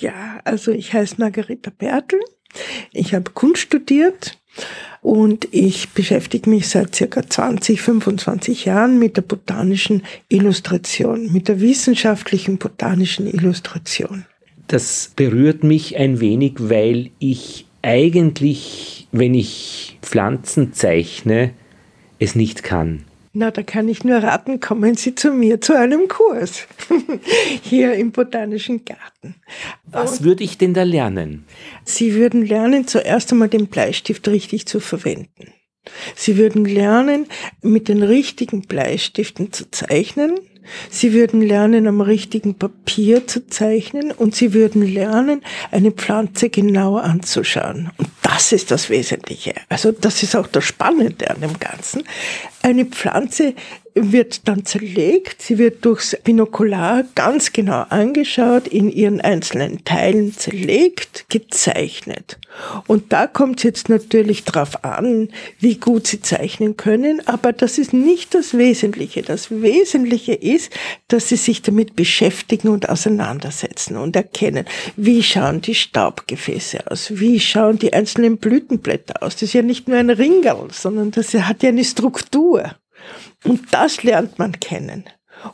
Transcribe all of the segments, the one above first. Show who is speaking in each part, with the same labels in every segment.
Speaker 1: Ja, also ich heiße Margareta Bertel. Ich habe Kunst studiert und ich beschäftige mich seit circa 20, 25 Jahren mit der botanischen Illustration, mit der wissenschaftlichen botanischen Illustration.
Speaker 2: Das berührt mich ein wenig, weil ich eigentlich, wenn ich Pflanzen zeichne, es nicht kann.
Speaker 1: Na, da kann ich nur raten, kommen Sie zu mir zu einem Kurs hier im Botanischen Garten.
Speaker 2: Was Und würde ich denn da lernen?
Speaker 1: Sie würden lernen, zuerst einmal den Bleistift richtig zu verwenden. Sie würden lernen, mit den richtigen Bleistiften zu zeichnen. Sie würden lernen, am richtigen Papier zu zeichnen und sie würden lernen, eine Pflanze genau anzuschauen. Und das ist das Wesentliche. Also das ist auch das Spannende an dem Ganzen. Eine Pflanze wird dann zerlegt, sie wird durchs Binokular ganz genau angeschaut, in ihren einzelnen Teilen zerlegt, gezeichnet. Und da kommt es jetzt natürlich drauf an, wie gut sie zeichnen können, aber das ist nicht das Wesentliche. Das Wesentliche ist, dass sie sich damit beschäftigen und auseinandersetzen und erkennen, wie schauen die Staubgefäße aus, wie schauen die einzelnen Blütenblätter aus. Das ist ja nicht nur ein Ringerl, sondern das hat ja eine Struktur. Und das lernt man kennen.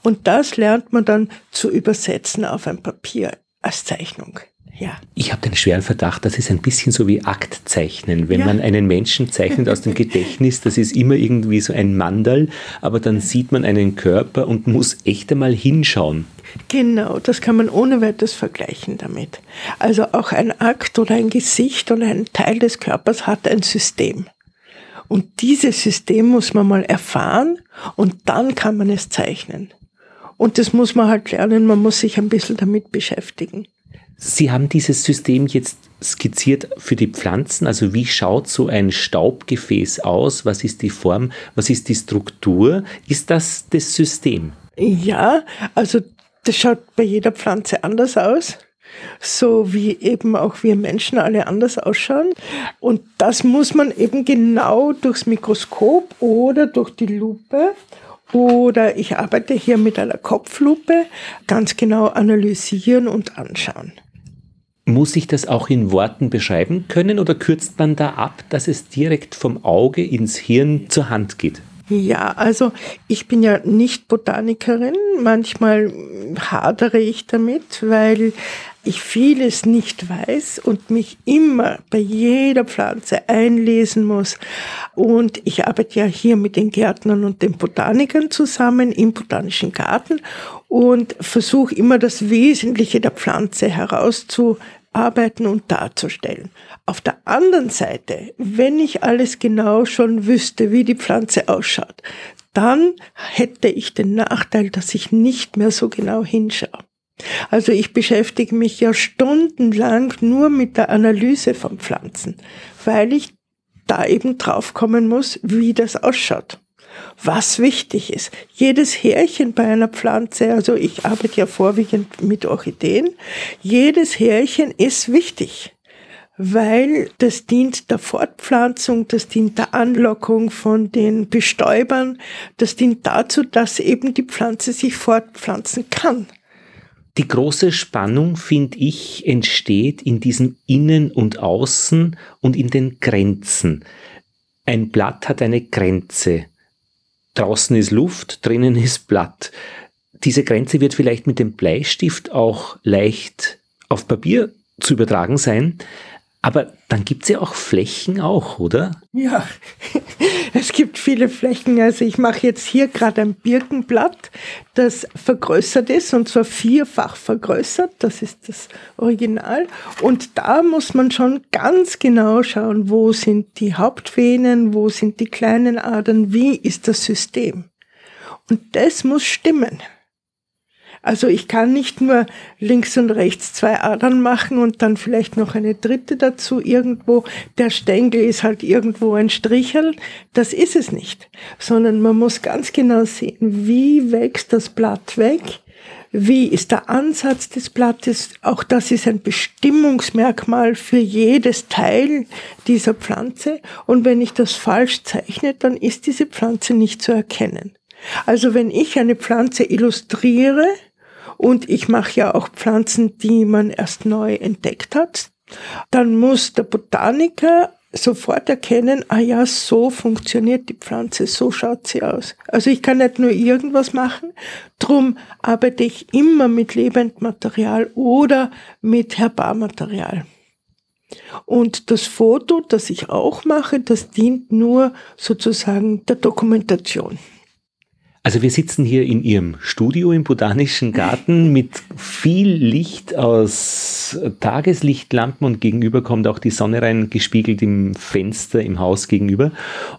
Speaker 1: Und das lernt man dann zu übersetzen auf ein Papier als Zeichnung. Ja.
Speaker 2: Ich habe den schweren Verdacht, das ist ein bisschen so wie Aktzeichnen. Wenn ja. man einen Menschen zeichnet aus dem Gedächtnis, das ist immer irgendwie so ein Mandal, aber dann sieht man einen Körper und muss echt einmal hinschauen.
Speaker 1: Genau, das kann man ohne weiteres vergleichen damit. Also auch ein Akt oder ein Gesicht oder ein Teil des Körpers hat ein System. Und dieses System muss man mal erfahren und dann kann man es zeichnen. Und das muss man halt lernen, man muss sich ein bisschen damit beschäftigen.
Speaker 2: Sie haben dieses System jetzt skizziert für die Pflanzen. Also wie schaut so ein Staubgefäß aus? Was ist die Form? Was ist die Struktur? Ist das das System?
Speaker 1: Ja, also das schaut bei jeder Pflanze anders aus so wie eben auch wir Menschen alle anders ausschauen. Und das muss man eben genau durchs Mikroskop oder durch die Lupe oder ich arbeite hier mit einer Kopflupe ganz genau analysieren und anschauen.
Speaker 2: Muss ich das auch in Worten beschreiben können oder kürzt man da ab, dass es direkt vom Auge ins Hirn zur Hand geht?
Speaker 1: Ja, also ich bin ja nicht Botanikerin. Manchmal hadere ich damit, weil ich vieles nicht weiß und mich immer bei jeder Pflanze einlesen muss. Und ich arbeite ja hier mit den Gärtnern und den Botanikern zusammen im Botanischen Garten und versuche immer das Wesentliche der Pflanze herauszuarbeiten und darzustellen. Auf der anderen Seite, wenn ich alles genau schon wüsste, wie die Pflanze ausschaut, dann hätte ich den Nachteil, dass ich nicht mehr so genau hinschaue. Also ich beschäftige mich ja stundenlang nur mit der Analyse von Pflanzen, weil ich da eben draufkommen muss, wie das ausschaut. Was wichtig ist, jedes Härchen bei einer Pflanze, also ich arbeite ja vorwiegend mit Orchideen, jedes Härchen ist wichtig, weil das dient der Fortpflanzung, das dient der Anlockung von den Bestäubern, das dient dazu, dass eben die Pflanze sich fortpflanzen kann.
Speaker 2: Die große Spannung, finde ich, entsteht in diesem Innen und Außen und in den Grenzen. Ein Blatt hat eine Grenze. Draußen ist Luft, drinnen ist Blatt. Diese Grenze wird vielleicht mit dem Bleistift auch leicht auf Papier zu übertragen sein, aber dann gibt es ja auch Flächen auch, oder?
Speaker 1: Ja, es gibt viele Flächen. Also ich mache jetzt hier gerade ein Birkenblatt, das vergrößert ist und zwar vierfach vergrößert. Das ist das Original. Und da muss man schon ganz genau schauen, wo sind die Hauptvenen, wo sind die kleinen Adern, wie ist das System. Und das muss stimmen. Also ich kann nicht nur links und rechts zwei Adern machen und dann vielleicht noch eine dritte dazu irgendwo. Der Stängel ist halt irgendwo ein Strichel. Das ist es nicht. Sondern man muss ganz genau sehen, wie wächst das Blatt weg. Wie ist der Ansatz des Blattes? Auch das ist ein Bestimmungsmerkmal für jedes Teil dieser Pflanze. Und wenn ich das falsch zeichne, dann ist diese Pflanze nicht zu erkennen. Also wenn ich eine Pflanze illustriere, Und ich mache ja auch Pflanzen, die man erst neu entdeckt hat. Dann muss der Botaniker sofort erkennen, ah ja, so funktioniert die Pflanze, so schaut sie aus. Also ich kann nicht nur irgendwas machen, drum arbeite ich immer mit Lebendmaterial oder mit Herbarmaterial. Und das Foto, das ich auch mache, das dient nur sozusagen der Dokumentation.
Speaker 2: Also wir sitzen hier in Ihrem Studio im Botanischen Garten mit viel Licht aus Tageslichtlampen und gegenüber kommt auch die Sonne rein, gespiegelt im Fenster im Haus gegenüber.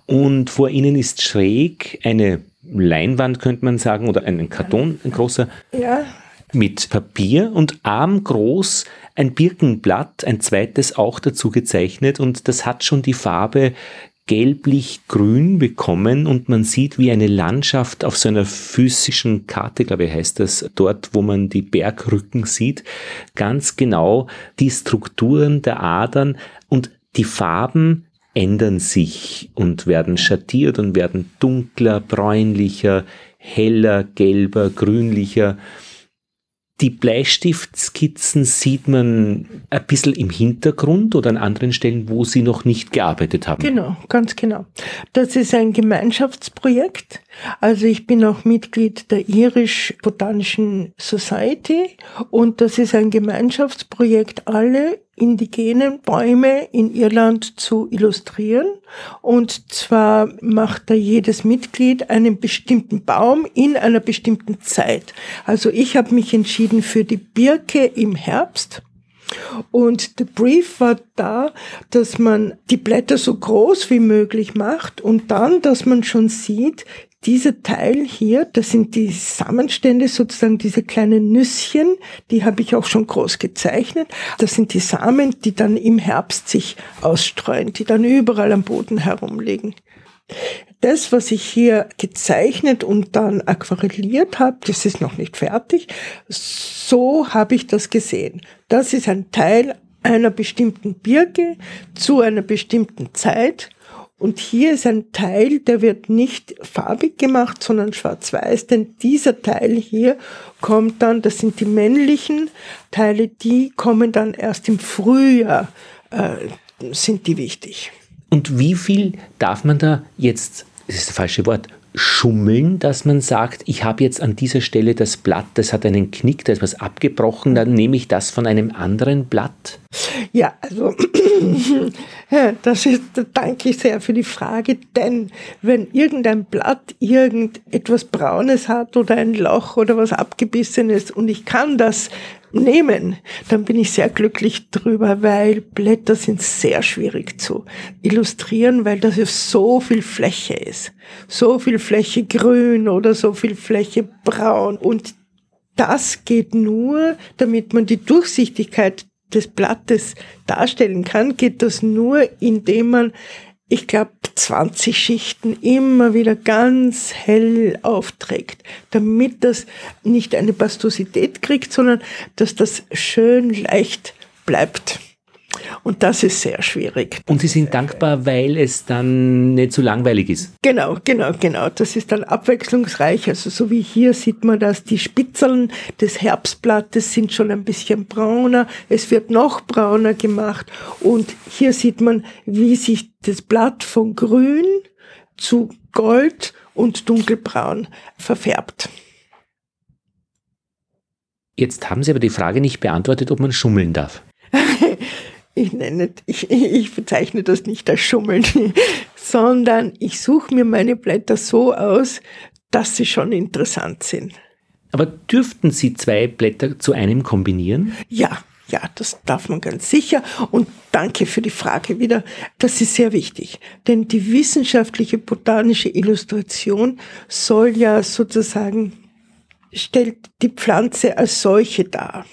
Speaker 2: Und vor Ihnen ist schräg eine Leinwand, könnte man sagen, oder ein Karton, ein großer, ja. mit Papier und armgroß ein Birkenblatt, ein zweites auch dazu gezeichnet und das hat schon die Farbe gelblich-grün bekommen und man sieht wie eine Landschaft auf so einer physischen Karte, glaube ich, heißt das, dort, wo man die Bergrücken sieht, ganz genau die Strukturen der Adern und die Farben ändern sich und werden schattiert und werden dunkler, bräunlicher, heller, gelber, grünlicher. Die Bleistiftskizzen sieht man ein bisschen im Hintergrund oder an anderen Stellen, wo Sie noch nicht gearbeitet haben.
Speaker 1: Genau, ganz genau. Das ist ein Gemeinschaftsprojekt. Also ich bin auch Mitglied der Irish Botanischen Society und das ist ein Gemeinschaftsprojekt, alle indigenen Bäume in Irland zu illustrieren. Und zwar macht da jedes Mitglied einen bestimmten Baum in einer bestimmten Zeit. Also ich habe mich entschieden für die Birke im Herbst. Und der Brief war da, dass man die Blätter so groß wie möglich macht und dann, dass man schon sieht, dieser Teil hier, das sind die Samenstände, sozusagen diese kleinen Nüsschen, die habe ich auch schon groß gezeichnet. Das sind die Samen, die dann im Herbst sich ausstreuen, die dann überall am Boden herumliegen. Das, was ich hier gezeichnet und dann aquarelliert habe, das ist noch nicht fertig. So habe ich das gesehen. Das ist ein Teil einer bestimmten Birke zu einer bestimmten Zeit und hier ist ein Teil, der wird nicht farbig gemacht, sondern schwarz-weiß, denn dieser Teil hier kommt dann, das sind die männlichen Teile, die kommen dann erst im Frühjahr, äh, sind die wichtig.
Speaker 2: Und wie viel darf man da jetzt, das ist das falsche Wort, schummeln, dass man sagt, ich habe jetzt an dieser Stelle das Blatt, das hat einen Knick, da ist was abgebrochen, dann nehme ich das von einem anderen Blatt?
Speaker 1: Ja, also das ist, da danke ich sehr für die Frage, denn wenn irgendein Blatt irgendetwas Braunes hat oder ein Loch oder was abgebissenes und ich kann das nehmen, dann bin ich sehr glücklich drüber, weil Blätter sind sehr schwierig zu illustrieren, weil das ja so viel Fläche ist. So viel Fläche grün oder so viel Fläche braun. Und das geht nur, damit man die Durchsichtigkeit des Blattes darstellen kann, geht das nur, indem man ich glaube, 20 Schichten immer wieder ganz hell aufträgt, damit das nicht eine Pastosität kriegt, sondern dass das schön leicht bleibt. Und das ist sehr schwierig.
Speaker 2: Und Sie sind dankbar, weil es dann nicht so langweilig ist.
Speaker 1: Genau, genau, genau. Das ist dann abwechslungsreich. Also so wie hier sieht man dass die Spitzeln des Herbstblattes sind schon ein bisschen brauner. Es wird noch brauner gemacht. Und hier sieht man, wie sich das Blatt von grün zu gold und dunkelbraun verfärbt.
Speaker 2: Jetzt haben Sie aber die Frage nicht beantwortet, ob man schummeln darf.
Speaker 1: ich nenne, ich, ich bezeichne das nicht als Schummeln, sondern ich suche mir meine Blätter so aus, dass sie schon interessant sind.
Speaker 2: Aber dürften Sie zwei Blätter zu einem kombinieren?
Speaker 1: Ja, ja, das darf man ganz sicher. Und danke für die Frage wieder. Das ist sehr wichtig. Denn die wissenschaftliche botanische Illustration soll ja sozusagen, stellt die Pflanze als solche dar.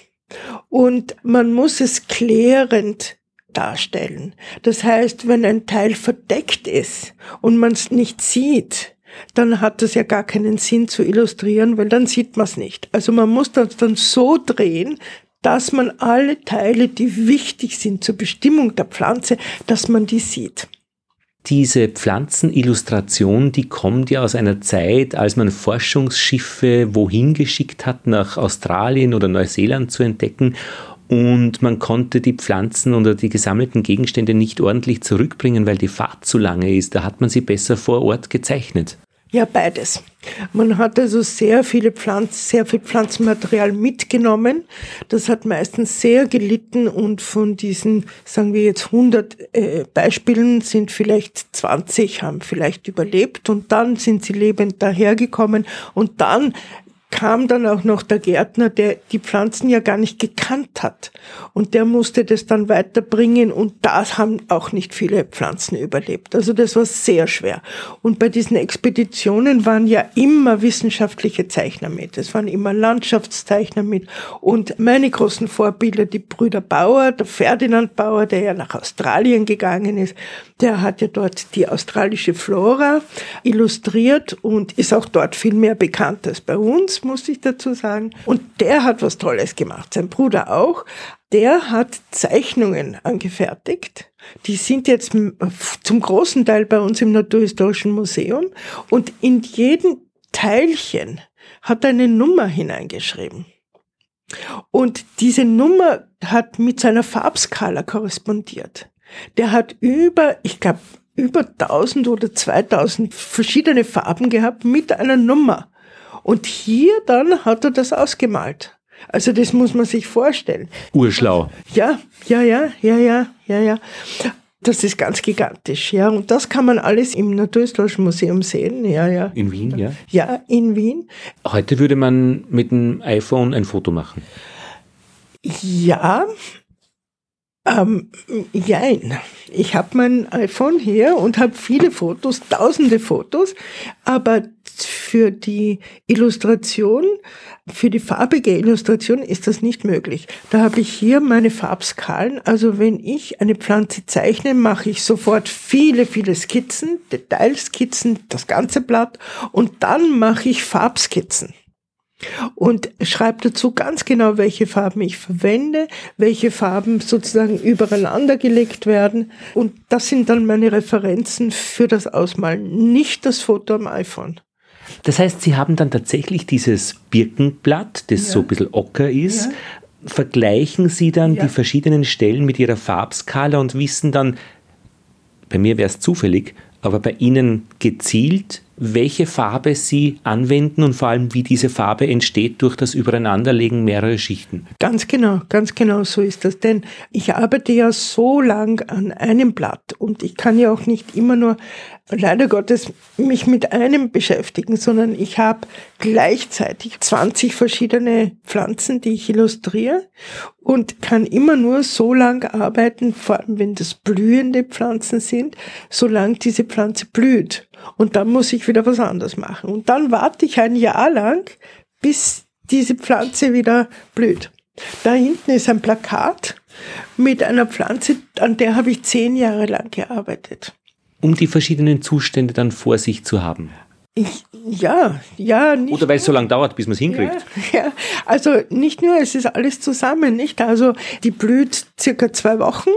Speaker 1: Und man muss es klärend darstellen. Das heißt, wenn ein Teil verdeckt ist und man es nicht sieht, dann hat es ja gar keinen Sinn zu illustrieren, weil dann sieht man es nicht. Also man muss das dann so drehen, dass man alle Teile, die wichtig sind zur Bestimmung der Pflanze, dass man die sieht.
Speaker 2: Diese Pflanzenillustration, die kommt ja aus einer Zeit, als man Forschungsschiffe wohin geschickt hat, nach Australien oder Neuseeland zu entdecken und man konnte die Pflanzen oder die gesammelten Gegenstände nicht ordentlich zurückbringen, weil die Fahrt zu lange ist. Da hat man sie besser vor Ort gezeichnet.
Speaker 1: Ja, beides. Man hat also sehr viele Pflanzen, sehr viel Pflanzenmaterial mitgenommen. Das hat meistens sehr gelitten und von diesen, sagen wir jetzt 100 äh, Beispielen sind vielleicht 20 haben vielleicht überlebt und dann sind sie lebend dahergekommen und dann kam dann auch noch der Gärtner, der die Pflanzen ja gar nicht gekannt hat. Und der musste das dann weiterbringen und das haben auch nicht viele Pflanzen überlebt. Also das war sehr schwer. Und bei diesen Expeditionen waren ja immer wissenschaftliche Zeichner mit. Es waren immer Landschaftszeichner mit. Und meine großen Vorbilder, die Brüder Bauer, der Ferdinand Bauer, der ja nach Australien gegangen ist, der hat ja dort die australische Flora illustriert und ist auch dort viel mehr bekannt als bei uns, muss ich dazu sagen. Und der hat was Tolles gemacht, sein Bruder auch. Der hat Zeichnungen angefertigt. Die sind jetzt zum großen Teil bei uns im Naturhistorischen Museum. Und in jedem Teilchen hat er eine Nummer hineingeschrieben. Und diese Nummer hat mit seiner Farbskala korrespondiert. Der hat über, ich glaube, über 1000 oder 2000 verschiedene Farben gehabt mit einer Nummer. Und hier dann hat er das ausgemalt. Also das muss man sich vorstellen.
Speaker 2: Urschlau.
Speaker 1: Ja, ja, ja, ja, ja, ja, ja. Das ist ganz gigantisch, ja. Und das kann man alles im Naturhistorischen Museum sehen, ja, ja.
Speaker 2: In Wien, ja?
Speaker 1: Ja, in Wien.
Speaker 2: Heute würde man mit dem iPhone ein Foto machen.
Speaker 1: Ja, ähm, jein. Ich habe mein iPhone hier und habe viele Fotos, tausende Fotos, aber für die Illustration, für die farbige Illustration ist das nicht möglich. Da habe ich hier meine Farbskalen. Also wenn ich eine Pflanze zeichne, mache ich sofort viele, viele Skizzen, Detailskizzen, das ganze Blatt und dann mache ich Farbskizzen und schreibe dazu ganz genau, welche Farben ich verwende, welche Farben sozusagen übereinander gelegt werden. Und das sind dann meine Referenzen für das Ausmalen, nicht das Foto am iPhone.
Speaker 2: Das heißt, Sie haben dann tatsächlich dieses Birkenblatt, das ja. so ein bisschen ocker ist, ja. vergleichen Sie dann ja. die verschiedenen Stellen mit Ihrer Farbskala und wissen dann, bei mir wäre es zufällig, aber bei Ihnen gezielt, welche Farbe Sie anwenden und vor allem, wie diese Farbe entsteht durch das Übereinanderlegen mehrerer Schichten.
Speaker 1: Ganz genau, ganz genau so ist das. Denn ich arbeite ja so lang an einem Blatt und ich kann ja auch nicht immer nur leider Gottes mich mit einem beschäftigen, sondern ich habe gleichzeitig 20 verschiedene Pflanzen, die ich illustriere und kann immer nur so lang arbeiten, vor allem wenn das blühende Pflanzen sind, solange diese Pflanze blüht. Und dann muss ich wieder was anderes machen. Und dann warte ich ein Jahr lang, bis diese Pflanze wieder blüht. Da hinten ist ein Plakat mit einer Pflanze, an der habe ich zehn Jahre lang gearbeitet
Speaker 2: um die verschiedenen Zustände dann vor sich zu haben.
Speaker 1: Ich, ja, ja.
Speaker 2: Nicht Oder weil es so lange dauert, bis man es hinkriegt.
Speaker 1: Ja, ja, also nicht nur, es ist alles zusammen, nicht? Also die blüht circa zwei Wochen.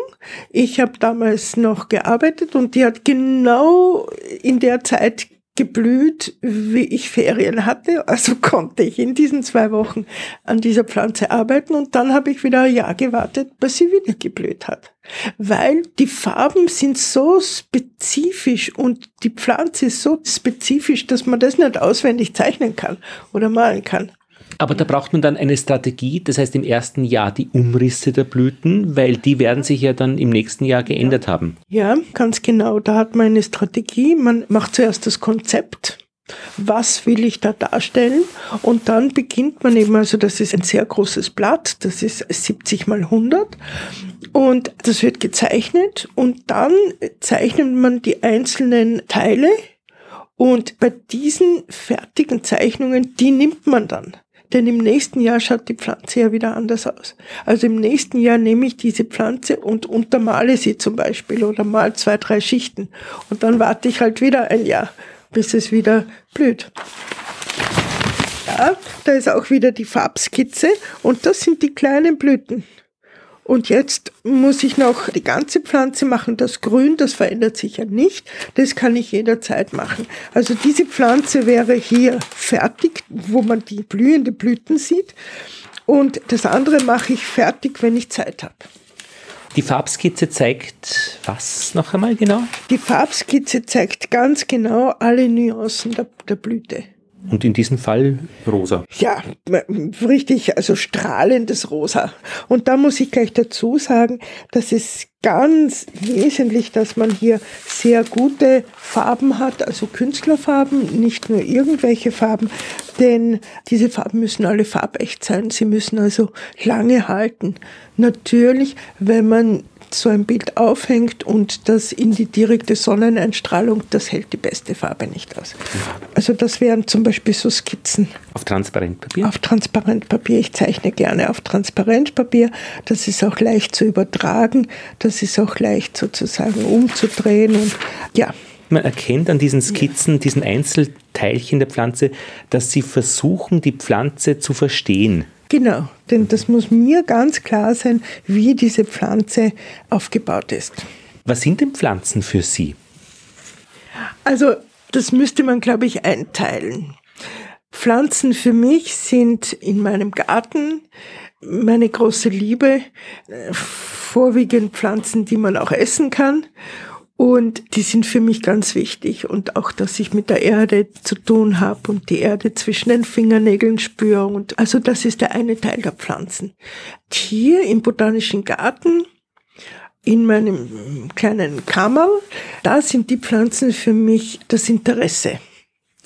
Speaker 1: Ich habe damals noch gearbeitet und die hat genau in der Zeit geblüht, wie ich Ferien hatte. Also konnte ich in diesen zwei Wochen an dieser Pflanze arbeiten und dann habe ich wieder ein Jahr gewartet, bis sie wieder geblüht hat. Weil die Farben sind so spezifisch und die Pflanze ist so spezifisch, dass man das nicht auswendig zeichnen kann oder malen kann.
Speaker 2: Aber da braucht man dann eine Strategie, das heißt im ersten Jahr die Umrisse der Blüten, weil die werden sich ja dann im nächsten Jahr geändert haben.
Speaker 1: Ja, ganz genau. Da hat man eine Strategie. Man macht zuerst das Konzept. Was will ich da darstellen? Und dann beginnt man eben, also das ist ein sehr großes Blatt, das ist 70 mal 100 und das wird gezeichnet und dann zeichnet man die einzelnen Teile und bei diesen fertigen Zeichnungen, die nimmt man dann. Denn im nächsten Jahr schaut die Pflanze ja wieder anders aus. Also im nächsten Jahr nehme ich diese Pflanze und untermale sie zum Beispiel oder mal zwei, drei Schichten. Und dann warte ich halt wieder ein Jahr, bis es wieder blüht. Ja, da ist auch wieder die Farbskizze und das sind die kleinen Blüten. Und jetzt muss ich noch die ganze Pflanze machen. Das Grün, das verändert sich ja nicht. Das kann ich jederzeit machen. Also diese Pflanze wäre hier fertig, wo man die blühende Blüten sieht. Und das andere mache ich fertig, wenn ich Zeit habe.
Speaker 2: Die Farbskizze zeigt was noch einmal genau?
Speaker 1: Die Farbskizze zeigt ganz genau alle Nuancen der, der Blüte.
Speaker 2: Und in diesem Fall rosa.
Speaker 1: Ja, richtig, also strahlendes Rosa. Und da muss ich gleich dazu sagen, das ist ganz wesentlich, dass man hier sehr gute Farben hat, also Künstlerfarben, nicht nur irgendwelche Farben, denn diese Farben müssen alle farbecht sein. Sie müssen also lange halten. Natürlich, wenn man so ein Bild aufhängt und das in die direkte Sonneneinstrahlung, das hält die beste Farbe nicht aus. Also das wären zum Beispiel so Skizzen.
Speaker 2: Auf Transparentpapier?
Speaker 1: Auf Transparentpapier. Ich zeichne gerne auf Transparentpapier. Das ist auch leicht zu übertragen. Das ist auch leicht sozusagen umzudrehen und ja.
Speaker 2: Man erkennt an diesen Skizzen, diesen Einzelteilchen der Pflanze, dass sie versuchen, die Pflanze zu verstehen.
Speaker 1: Genau, denn das muss mir ganz klar sein, wie diese Pflanze aufgebaut ist.
Speaker 2: Was sind denn Pflanzen für Sie?
Speaker 1: Also, das müsste man, glaube ich, einteilen. Pflanzen für mich sind in meinem Garten meine große Liebe, vorwiegend Pflanzen, die man auch essen kann und die sind für mich ganz wichtig. Und auch, dass ich mit der Erde zu tun habe und die Erde zwischen den Fingernägeln spüre. Und also das ist der eine Teil der Pflanzen. Hier im Botanischen Garten, in meinem kleinen Kammer, da sind die Pflanzen für mich das Interesse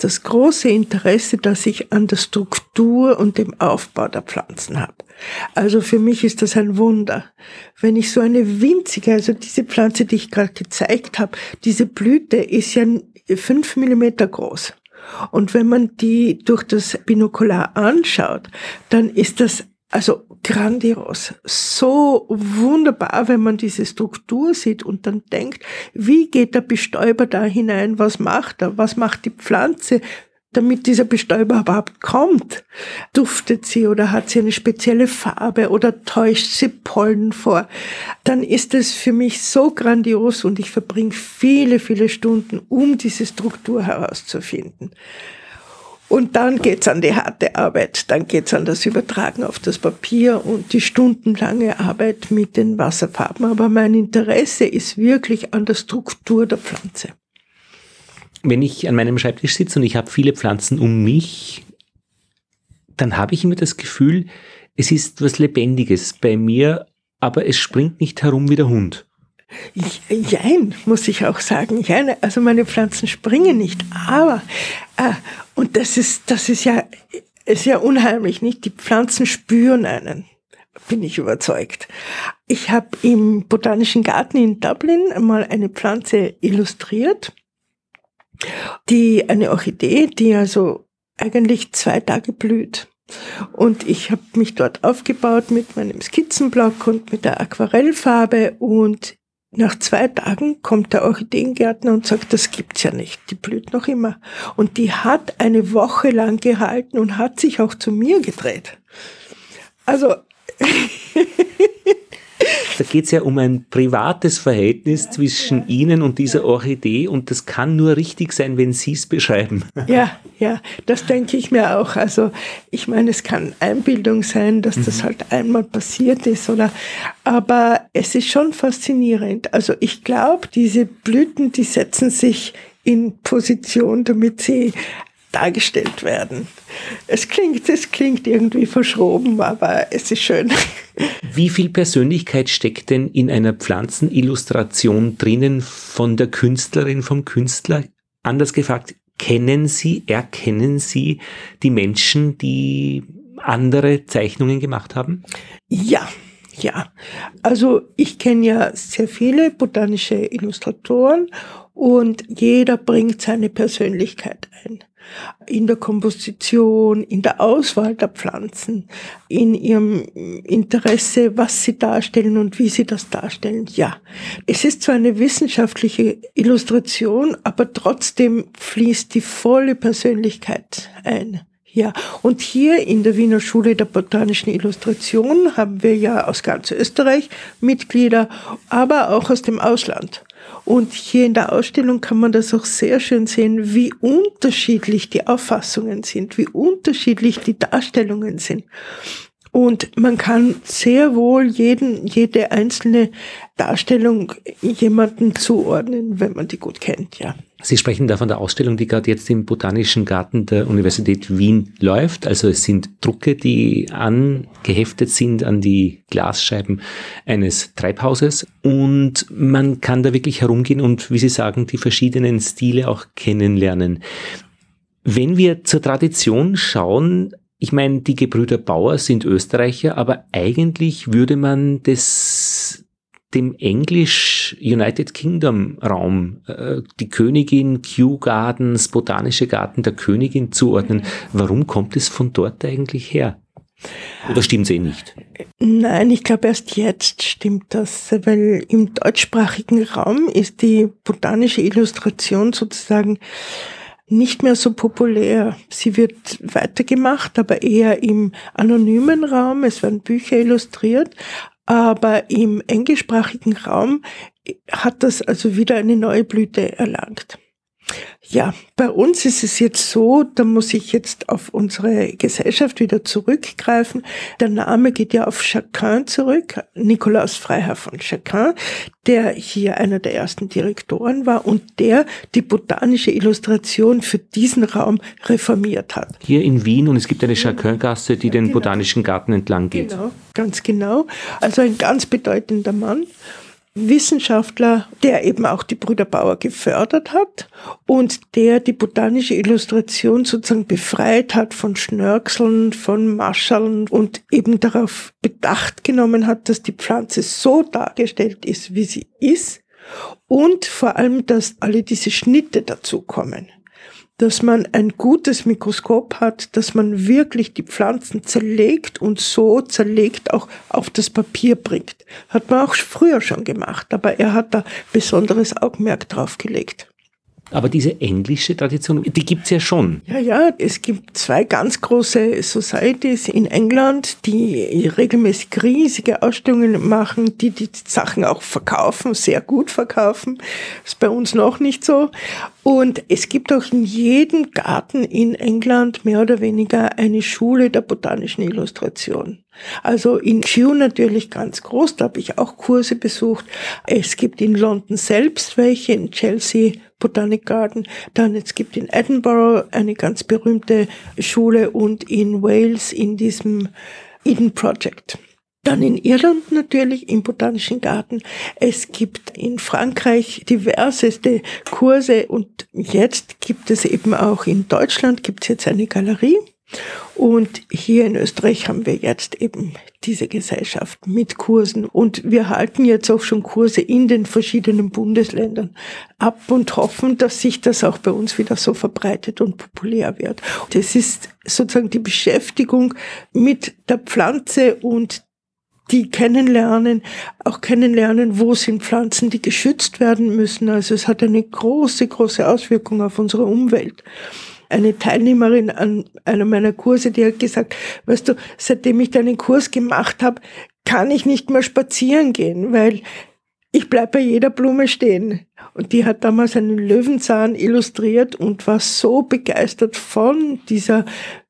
Speaker 1: das große Interesse, das ich an der Struktur und dem Aufbau der Pflanzen habe. Also für mich ist das ein Wunder. Wenn ich so eine winzige, also diese Pflanze, die ich gerade gezeigt habe, diese Blüte ist ja fünf Millimeter groß. Und wenn man die durch das Binokular anschaut, dann ist das also grandios, so wunderbar, wenn man diese Struktur sieht und dann denkt, wie geht der Bestäuber da hinein, was macht er, was macht die Pflanze, damit dieser Bestäuber überhaupt kommt. Duftet sie oder hat sie eine spezielle Farbe oder täuscht sie Pollen vor, dann ist es für mich so grandios und ich verbringe viele, viele Stunden, um diese Struktur herauszufinden. Und dann geht's an die harte Arbeit, dann geht's an das Übertragen auf das Papier und die stundenlange Arbeit mit den Wasserfarben. Aber mein Interesse ist wirklich an der Struktur der Pflanze.
Speaker 2: Wenn ich an meinem Schreibtisch sitze und ich habe viele Pflanzen um mich, dann habe ich immer das Gefühl, es ist was Lebendiges bei mir, aber es springt nicht herum wie der Hund.
Speaker 1: Jein, muss ich auch sagen. Jein, also meine Pflanzen springen nicht. Aber, äh, und das ist, das ist ja, ist ja unheimlich, nicht? Die Pflanzen spüren einen. Bin ich überzeugt. Ich habe im Botanischen Garten in Dublin mal eine Pflanze illustriert, die eine Orchidee, die also eigentlich zwei Tage blüht. Und ich habe mich dort aufgebaut mit meinem Skizzenblock und mit der Aquarellfarbe und nach zwei Tagen kommt der Orchideengärtner und sagt, das gibt's ja nicht, die blüht noch immer. Und die hat eine Woche lang gehalten und hat sich auch zu mir gedreht. Also
Speaker 2: Da geht es ja um ein privates Verhältnis zwischen Ihnen und dieser Orchidee und das kann nur richtig sein, wenn Sie es beschreiben.
Speaker 1: Ja, ja, das denke ich mir auch. Also ich meine, es kann Einbildung sein, dass das mhm. halt einmal passiert ist, oder? Aber es ist schon faszinierend. Also ich glaube, diese Blüten, die setzen sich in Position, damit sie dargestellt werden. Es klingt, es klingt irgendwie verschroben, aber es ist schön.
Speaker 2: Wie viel Persönlichkeit steckt denn in einer Pflanzenillustration drinnen von der Künstlerin, vom Künstler? Anders gefragt, kennen Sie, erkennen Sie die Menschen, die andere Zeichnungen gemacht haben?
Speaker 1: Ja, ja. Also ich kenne ja sehr viele botanische Illustratoren und jeder bringt seine Persönlichkeit ein in der Komposition, in der Auswahl der Pflanzen, in ihrem Interesse, was sie darstellen und wie sie das darstellen. Ja, es ist zwar eine wissenschaftliche Illustration, aber trotzdem fließt die volle Persönlichkeit ein. Ja, und hier in der Wiener Schule der Botanischen Illustration haben wir ja aus ganz Österreich Mitglieder, aber auch aus dem Ausland. Und hier in der Ausstellung kann man das auch sehr schön sehen, wie unterschiedlich die Auffassungen sind, wie unterschiedlich die Darstellungen sind. Und man kann sehr wohl jeden, jede einzelne Darstellung jemanden zuordnen, wenn man die gut kennt, ja.
Speaker 2: Sie sprechen da von der Ausstellung, die gerade jetzt im Botanischen Garten der Universität Wien läuft. Also es sind Drucke, die angeheftet sind an die Glasscheiben eines Treibhauses. Und man kann da wirklich herumgehen und, wie Sie sagen, die verschiedenen Stile auch kennenlernen. Wenn wir zur Tradition schauen, ich meine, die Gebrüder Bauer sind Österreicher, aber eigentlich würde man das dem Englisch United Kingdom Raum, äh, die Königin, Kew Gardens, Botanische Garten der Königin zuordnen. Warum kommt es von dort eigentlich her? Oder stimmt es eh nicht?
Speaker 1: Nein, ich glaube erst jetzt stimmt das, weil im deutschsprachigen Raum ist die botanische Illustration sozusagen nicht mehr so populär. Sie wird weitergemacht, aber eher im anonymen Raum. Es werden Bücher illustriert, aber im englischsprachigen Raum hat das also wieder eine neue Blüte erlangt. Ja, bei uns ist es jetzt so, da muss ich jetzt auf unsere Gesellschaft wieder zurückgreifen. Der Name geht ja auf Chacun zurück, Nikolaus Freiherr von Chacun, der hier einer der ersten Direktoren war und der die botanische Illustration für diesen Raum reformiert hat.
Speaker 2: Hier in Wien und es gibt eine Chacun-Gasse, die den genau. Botanischen Garten entlang geht.
Speaker 1: Genau, ganz genau. Also ein ganz bedeutender Mann. Wissenschaftler, der eben auch die Brüder Bauer gefördert hat und der die botanische Illustration sozusagen befreit hat von Schnörkeln, von Maschaln und eben darauf bedacht genommen hat, dass die Pflanze so dargestellt ist, wie sie ist und vor allem, dass alle diese Schnitte dazukommen dass man ein gutes Mikroskop hat, dass man wirklich die Pflanzen zerlegt und so zerlegt auch auf das Papier bringt. Hat man auch früher schon gemacht, aber er hat da besonderes Augenmerk drauf gelegt.
Speaker 2: Aber diese englische Tradition, die gibt's ja schon.
Speaker 1: Ja, ja, es gibt zwei ganz große Societies in England, die regelmäßig riesige Ausstellungen machen, die die Sachen auch verkaufen, sehr gut verkaufen. Das ist bei uns noch nicht so. Und es gibt auch in jedem Garten in England mehr oder weniger eine Schule der botanischen Illustration. Also in Kew natürlich ganz groß, da habe ich auch Kurse besucht. Es gibt in London selbst welche, in Chelsea Botanic Garden. Dann es gibt in Edinburgh eine ganz berühmte Schule und in Wales in diesem Eden Project. Dann in Irland natürlich im Botanischen Garten. Es gibt in Frankreich diverseste Kurse und jetzt gibt es eben auch in Deutschland gibt es jetzt eine Galerie und hier in Österreich haben wir jetzt eben diese Gesellschaft mit Kursen. Und wir halten jetzt auch schon Kurse in den verschiedenen Bundesländern ab und hoffen, dass sich das auch bei uns wieder so verbreitet und populär wird. Das ist sozusagen die Beschäftigung mit der Pflanze und die kennenlernen, auch kennenlernen, wo sind Pflanzen, die geschützt werden müssen. Also es hat eine große, große Auswirkung auf unsere Umwelt eine Teilnehmerin an einer meiner Kurse, die hat gesagt, weißt du, seitdem ich deinen Kurs gemacht habe, kann ich nicht mehr spazieren gehen, weil ich bleib bei jeder Blume stehen. Und die hat damals einen Löwenzahn illustriert und war so begeistert von dieser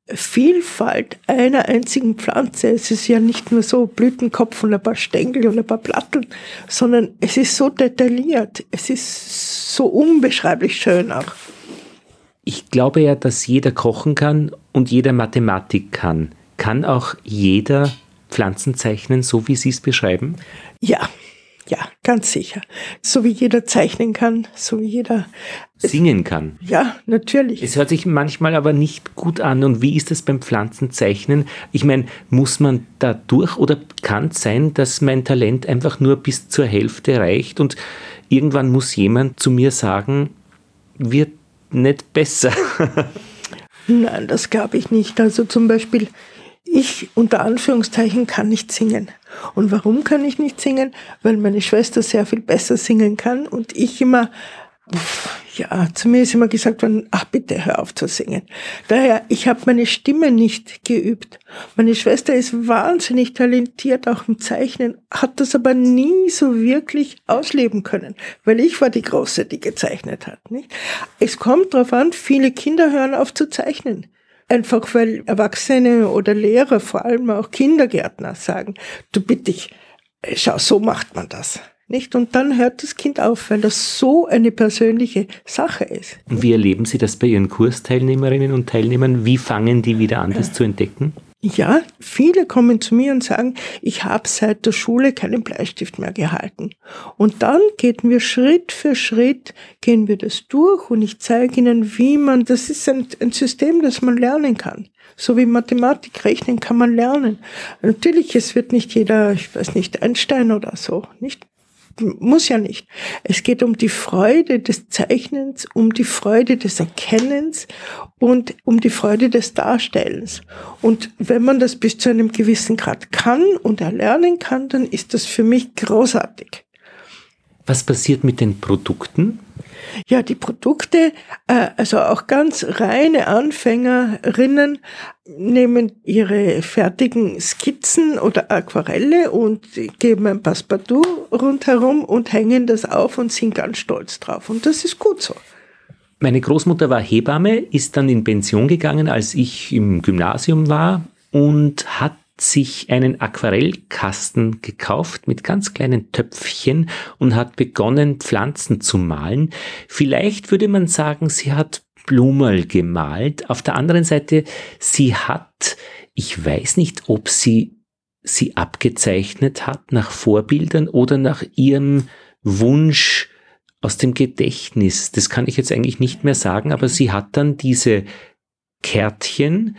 Speaker 1: Vielfalt einer einzigen Pflanze. Es ist ja nicht nur so Blütenkopf und ein paar Stängel und ein paar Platteln, sondern es ist so detailliert. Es ist so unbeschreiblich schön auch.
Speaker 2: Ich glaube ja, dass jeder kochen kann und jeder Mathematik kann. Kann auch jeder Pflanzen zeichnen, so wie Sie es beschreiben?
Speaker 1: Ja, ja, ganz sicher. So wie jeder zeichnen kann, so wie jeder
Speaker 2: singen kann.
Speaker 1: Ja, natürlich.
Speaker 2: Es hört sich manchmal aber nicht gut an. Und wie ist das beim Pflanzenzeichnen? Ich meine, muss man da durch oder kann es sein, dass mein Talent einfach nur bis zur Hälfte reicht und irgendwann muss jemand zu mir sagen, wir nicht besser.
Speaker 1: Nein, das glaube ich nicht. Also zum Beispiel, ich unter Anführungszeichen kann nicht singen. Und warum kann ich nicht singen? Weil meine Schwester sehr viel besser singen kann und ich immer, Ja, zu mir ist immer gesagt worden, ach bitte hör auf zu singen. Daher, ich habe meine Stimme nicht geübt. Meine Schwester ist wahnsinnig talentiert, auch im Zeichnen, hat das aber nie so wirklich ausleben können, weil ich war die Große, die gezeichnet hat. Nicht? Es kommt darauf an, viele Kinder hören auf zu zeichnen. Einfach weil Erwachsene oder Lehrer, vor allem auch Kindergärtner sagen, du bitte ich, schau, so macht man das. Nicht? Und dann hört das Kind auf, weil das so eine persönliche Sache ist.
Speaker 2: Und wie erleben Sie das bei Ihren Kursteilnehmerinnen und Teilnehmern? Wie fangen die wieder an, das ja. zu entdecken?
Speaker 1: Ja, viele kommen zu mir und sagen, ich habe seit der Schule keinen Bleistift mehr gehalten. Und dann gehen wir Schritt für Schritt, gehen wir das durch und ich zeige ihnen, wie man, das ist ein, ein System, das man lernen kann. So wie Mathematik, Rechnen kann man lernen. Natürlich, es wird nicht jeder, ich weiß nicht, Einstein oder so, nicht? Muss ja nicht. Es geht um die Freude des Zeichnens, um die Freude des Erkennens und um die Freude des Darstellens. Und wenn man das bis zu einem gewissen Grad kann und erlernen kann, dann ist das für mich großartig.
Speaker 2: Was passiert mit den Produkten?
Speaker 1: Ja, die Produkte, äh, also auch ganz reine Anfängerinnen nehmen ihre fertigen Skizzen oder Aquarelle und geben ein Passepartout rundherum und hängen das auf und sind ganz stolz drauf. Und das ist gut so.
Speaker 2: Meine Großmutter war Hebamme, ist dann in Pension gegangen, als ich im Gymnasium war und hat sich einen Aquarellkasten gekauft mit ganz kleinen Töpfchen und hat begonnen, Pflanzen zu malen. Vielleicht würde man sagen, sie hat Blumerl gemalt. Auf der anderen Seite, sie hat, ich weiß nicht, ob sie sie abgezeichnet hat nach Vorbildern oder nach ihrem Wunsch aus dem Gedächtnis. Das kann ich jetzt eigentlich nicht mehr sagen, aber sie hat dann diese Kärtchen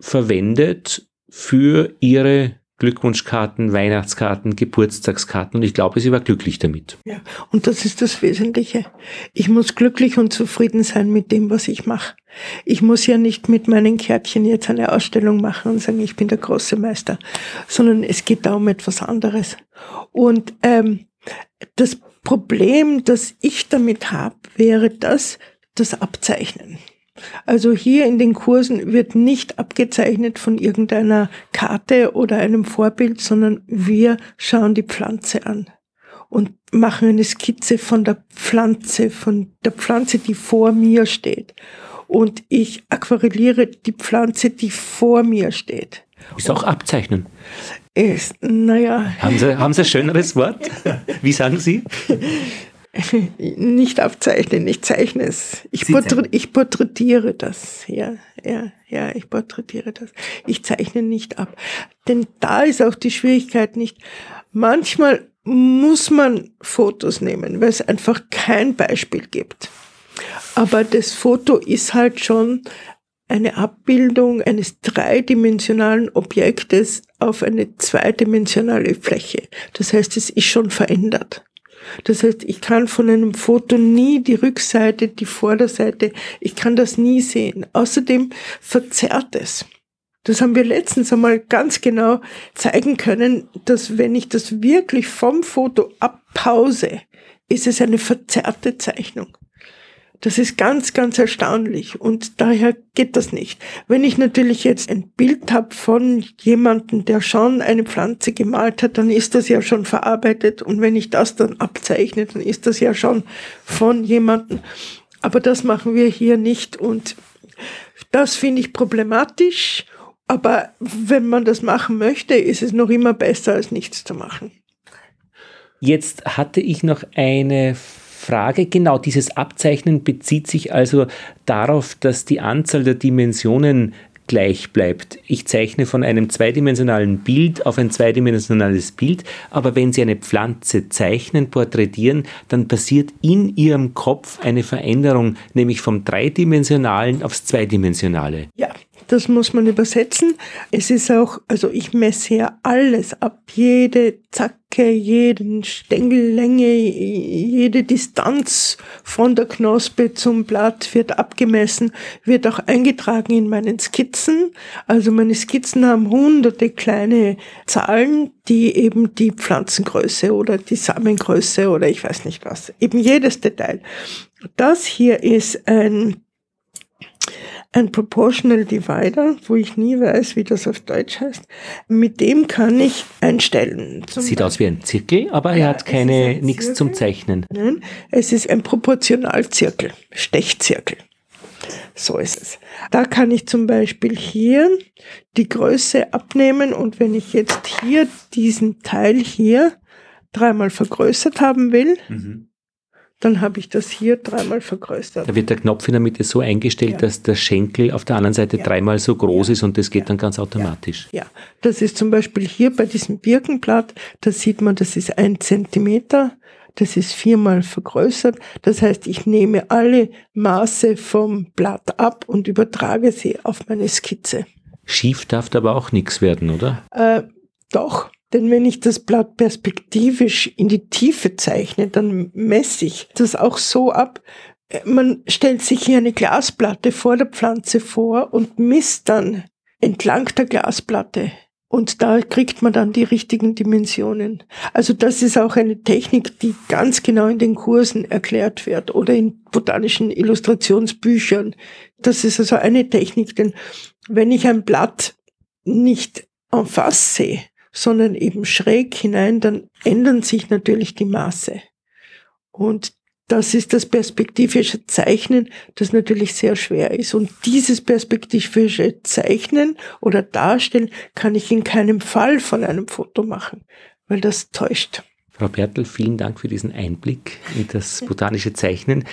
Speaker 2: verwendet für ihre Glückwunschkarten, Weihnachtskarten, Geburtstagskarten und ich glaube, sie war glücklich damit.
Speaker 1: Ja, und das ist das Wesentliche. Ich muss glücklich und zufrieden sein mit dem, was ich mache. Ich muss ja nicht mit meinen Kärtchen jetzt eine Ausstellung machen und sagen, ich bin der große Meister, sondern es geht da um etwas anderes. Und ähm, das Problem, das ich damit habe, wäre das, das Abzeichnen. Also hier in den Kursen wird nicht abgezeichnet von irgendeiner Karte oder einem Vorbild, sondern wir schauen die Pflanze an und machen eine Skizze von der Pflanze, von der Pflanze, die vor mir steht. Und ich aquarelliere die Pflanze, die vor mir steht.
Speaker 2: Ist auch abzeichnen.
Speaker 1: Ist, naja.
Speaker 2: Haben Sie, haben Sie ein schöneres Wort? Wie sagen Sie?
Speaker 1: nicht abzeichnen, ich zeichne es. Ich, porträt, ich porträtiere das. Ja, ja, ja, ich porträtiere das. Ich zeichne nicht ab. Denn da ist auch die Schwierigkeit nicht. Manchmal muss man Fotos nehmen, weil es einfach kein Beispiel gibt. Aber das Foto ist halt schon eine Abbildung eines dreidimensionalen Objektes auf eine zweidimensionale Fläche. Das heißt, es ist schon verändert. Das heißt, ich kann von einem Foto nie die Rückseite, die Vorderseite, ich kann das nie sehen. Außerdem verzerrt es. Das haben wir letztens einmal ganz genau zeigen können, dass wenn ich das wirklich vom Foto abpause, ist es eine verzerrte Zeichnung. Das ist ganz, ganz erstaunlich und daher geht das nicht. Wenn ich natürlich jetzt ein Bild habe von jemandem, der schon eine Pflanze gemalt hat, dann ist das ja schon verarbeitet und wenn ich das dann abzeichne, dann ist das ja schon von jemandem. Aber das machen wir hier nicht und das finde ich problematisch. Aber wenn man das machen möchte, ist es noch immer besser, als nichts zu machen.
Speaker 2: Jetzt hatte ich noch eine Frage. Genau, dieses Abzeichnen bezieht sich also darauf, dass die Anzahl der Dimensionen gleich bleibt. Ich zeichne von einem zweidimensionalen Bild auf ein zweidimensionales Bild, aber wenn Sie eine Pflanze zeichnen, porträtieren, dann passiert in Ihrem Kopf eine Veränderung, nämlich vom dreidimensionalen aufs zweidimensionale.
Speaker 1: Ja, Das muss man übersetzen. Es ist auch, also ich messe ja alles ab, jede Zacke, jeden Stängellänge, jede Distanz von der Knospe zum Blatt wird abgemessen, wird auch eingetragen in meinen Skizzen. Also meine Skizzen haben hunderte kleine Zahlen, die eben die Pflanzengröße oder die Samengröße oder ich weiß nicht was, eben jedes Detail. Das hier ist ein ein Proportional Divider, wo ich nie weiß, wie das auf Deutsch heißt. Mit dem kann ich einstellen.
Speaker 2: Sieht Beispiel. aus wie ein Zirkel, aber er ja, hat keine nichts zum Zeichnen.
Speaker 1: Nein, es ist ein Proportionalzirkel, Stechzirkel. So ist es. Da kann ich zum Beispiel hier die Größe abnehmen und wenn ich jetzt hier diesen Teil hier dreimal vergrößert haben will, mhm dann habe ich das hier dreimal vergrößert.
Speaker 2: Da wird der Knopf in der Mitte so eingestellt, ja. dass der Schenkel auf der anderen Seite ja. dreimal so groß ja. ist und das geht dann ganz automatisch.
Speaker 1: Ja. das ist zum Beispiel hier bei diesem Birkenblatt, da sieht man, das ist ein Zentimeter, das ist viermal vergrößert. Das heißt, ich nehme alle Maße vom Blatt ab und übertrage sie auf meine Skizze.
Speaker 2: Schief darf aber auch nichts werden, oder?
Speaker 1: Äh, doch, denn wenn ich das Blatt perspektivisch in die Tiefe zeichne, dann messe ich das auch so ab. Man stellt sich hier eine Glasplatte vor der Pflanze vor und misst dann entlang der Glasplatte. Und da kriegt man dann die richtigen Dimensionen. Also das ist auch eine Technik, die ganz genau in den Kursen erklärt wird oder in botanischen Illustrationsbüchern. Das ist also eine Technik, denn wenn ich ein Blatt nicht en face sehe, sondern eben schräg hinein, dann ändern sich natürlich die Maße. Und das ist das perspektivische Zeichnen, das natürlich sehr schwer ist. Und dieses perspektivische Zeichnen oder Darstellen kann ich in keinem Fall von einem Foto machen, weil das täuscht.
Speaker 2: Frau Bertel, vielen Dank für diesen Einblick in das botanische Zeichnen.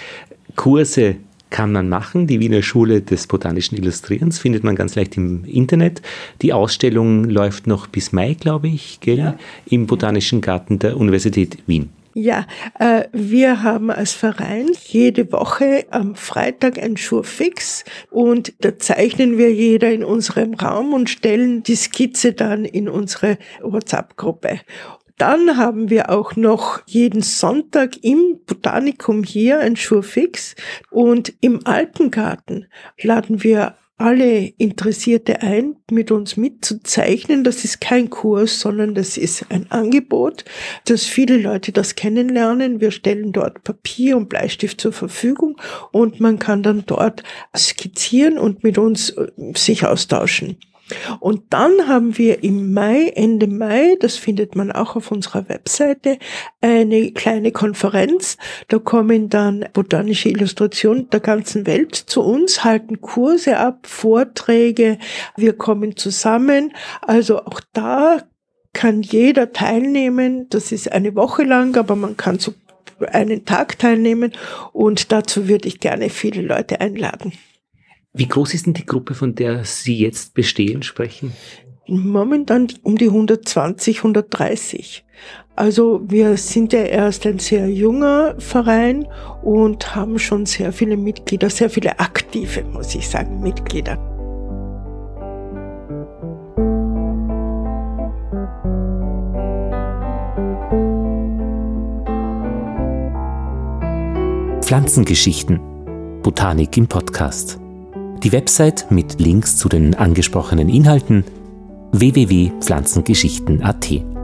Speaker 2: Kurse kann man machen. Die Wiener Schule des Botanischen Illustrierens findet man ganz leicht im Internet. Die Ausstellung läuft noch bis Mai, glaube ich, gell? Ja. im Botanischen Garten der Universität Wien.
Speaker 1: Ja, äh, wir haben als Verein jede Woche am Freitag ein Schurfix und da zeichnen wir jeder in unserem Raum und stellen die Skizze dann in unsere WhatsApp-Gruppe. Dann haben wir auch noch jeden Sonntag im Botanikum hier ein Schurfix und im Alpengarten laden wir alle Interessierte ein, mit uns mitzuzeichnen. Das ist kein Kurs, sondern das ist ein Angebot, dass viele Leute das kennenlernen. Wir stellen dort Papier und Bleistift zur Verfügung und man kann dann dort skizzieren und mit uns äh, sich austauschen. Und dann haben wir im Mai, Ende Mai, das findet man auch auf unserer Webseite, eine kleine Konferenz. Da kommen dann botanische Illustrationen der ganzen Welt zu uns, halten Kurse ab, Vorträge. Wir kommen zusammen. Also auch da kann jeder teilnehmen. Das ist eine Woche lang, aber man kann so einen Tag teilnehmen und dazu würde ich gerne viele Leute einladen.
Speaker 2: Wie groß ist denn die Gruppe, von der Sie jetzt bestehen, sprechen?
Speaker 1: Momentan um die 120, 130. Also wir sind ja erst ein sehr junger Verein und haben schon sehr viele Mitglieder, sehr viele aktive, muss ich sagen, Mitglieder.
Speaker 2: Pflanzengeschichten. Botanik im Podcast. Die Website mit Links zu den angesprochenen Inhalten www.pflanzengeschichten.at